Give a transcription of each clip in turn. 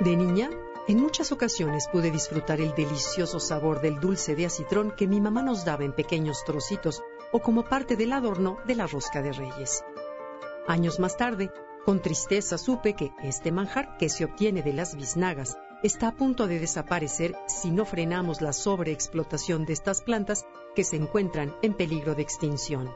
De niña, en muchas ocasiones pude disfrutar el delicioso sabor del dulce de acitrón que mi mamá nos daba en pequeños trocitos o como parte del adorno de la rosca de reyes. Años más tarde, con tristeza supe que este manjar que se obtiene de las biznagas está a punto de desaparecer si no frenamos la sobreexplotación de estas plantas que se encuentran en peligro de extinción.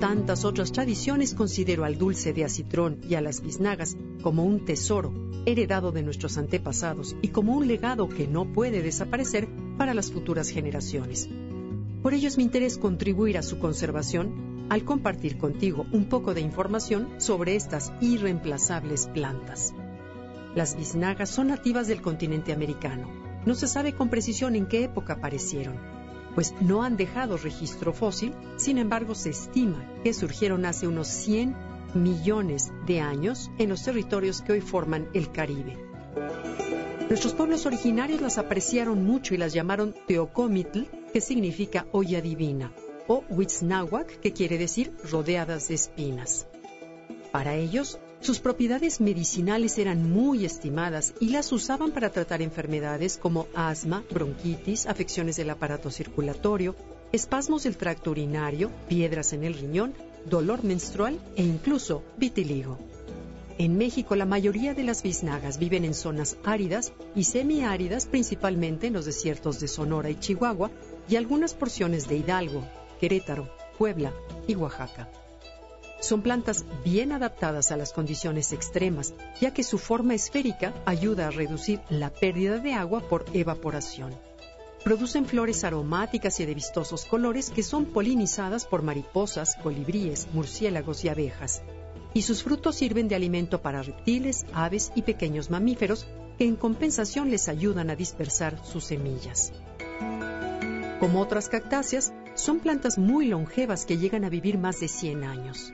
Tantas otras tradiciones, considero al dulce de acitrón y a las biznagas como un tesoro heredado de nuestros antepasados y como un legado que no puede desaparecer para las futuras generaciones. Por ello es mi interés contribuir a su conservación al compartir contigo un poco de información sobre estas irreemplazables plantas. Las biznagas son nativas del continente americano. No se sabe con precisión en qué época aparecieron pues no han dejado registro fósil, sin embargo se estima que surgieron hace unos 100 millones de años en los territorios que hoy forman el Caribe. Nuestros pueblos originarios las apreciaron mucho y las llamaron Teocomitl, que significa olla divina, o Huitznahuac, que quiere decir rodeadas de espinas. Para ellos, sus propiedades medicinales eran muy estimadas y las usaban para tratar enfermedades como asma, bronquitis, afecciones del aparato circulatorio, espasmos del tracto urinario, piedras en el riñón, dolor menstrual e incluso vitiligo. En México la mayoría de las biznagas viven en zonas áridas y semiáridas, principalmente en los desiertos de Sonora y Chihuahua y algunas porciones de Hidalgo, Querétaro, Puebla y Oaxaca. Son plantas bien adaptadas a las condiciones extremas, ya que su forma esférica ayuda a reducir la pérdida de agua por evaporación. Producen flores aromáticas y de vistosos colores que son polinizadas por mariposas, colibríes, murciélagos y abejas. Y sus frutos sirven de alimento para reptiles, aves y pequeños mamíferos que en compensación les ayudan a dispersar sus semillas. Como otras cactáceas, son plantas muy longevas que llegan a vivir más de 100 años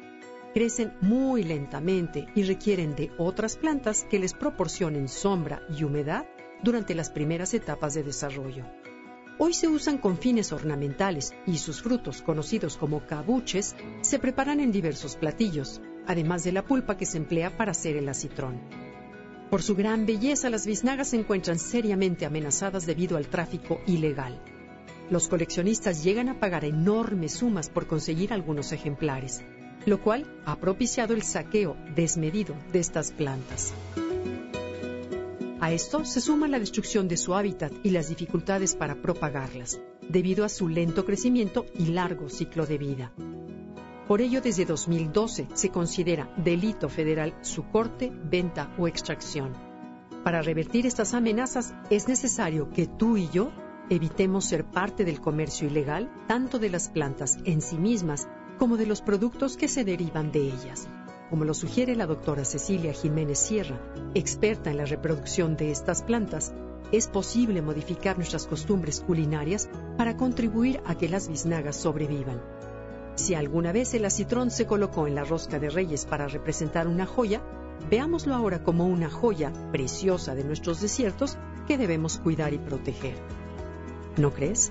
crecen muy lentamente y requieren de otras plantas que les proporcionen sombra y humedad durante las primeras etapas de desarrollo. Hoy se usan con fines ornamentales y sus frutos, conocidos como cabuches, se preparan en diversos platillos, además de la pulpa que se emplea para hacer el acitrón. Por su gran belleza, las biznagas se encuentran seriamente amenazadas debido al tráfico ilegal. Los coleccionistas llegan a pagar enormes sumas por conseguir algunos ejemplares, lo cual ha propiciado el saqueo desmedido de estas plantas. A esto se suma la destrucción de su hábitat y las dificultades para propagarlas, debido a su lento crecimiento y largo ciclo de vida. Por ello, desde 2012 se considera delito federal su corte, venta o extracción. Para revertir estas amenazas es necesario que tú y yo evitemos ser parte del comercio ilegal, tanto de las plantas en sí mismas como de los productos que se derivan de ellas. Como lo sugiere la doctora Cecilia Jiménez Sierra, experta en la reproducción de estas plantas, es posible modificar nuestras costumbres culinarias para contribuir a que las biznagas sobrevivan. Si alguna vez el acitrón se colocó en la rosca de reyes para representar una joya, veámoslo ahora como una joya preciosa de nuestros desiertos que debemos cuidar y proteger. ¿No crees?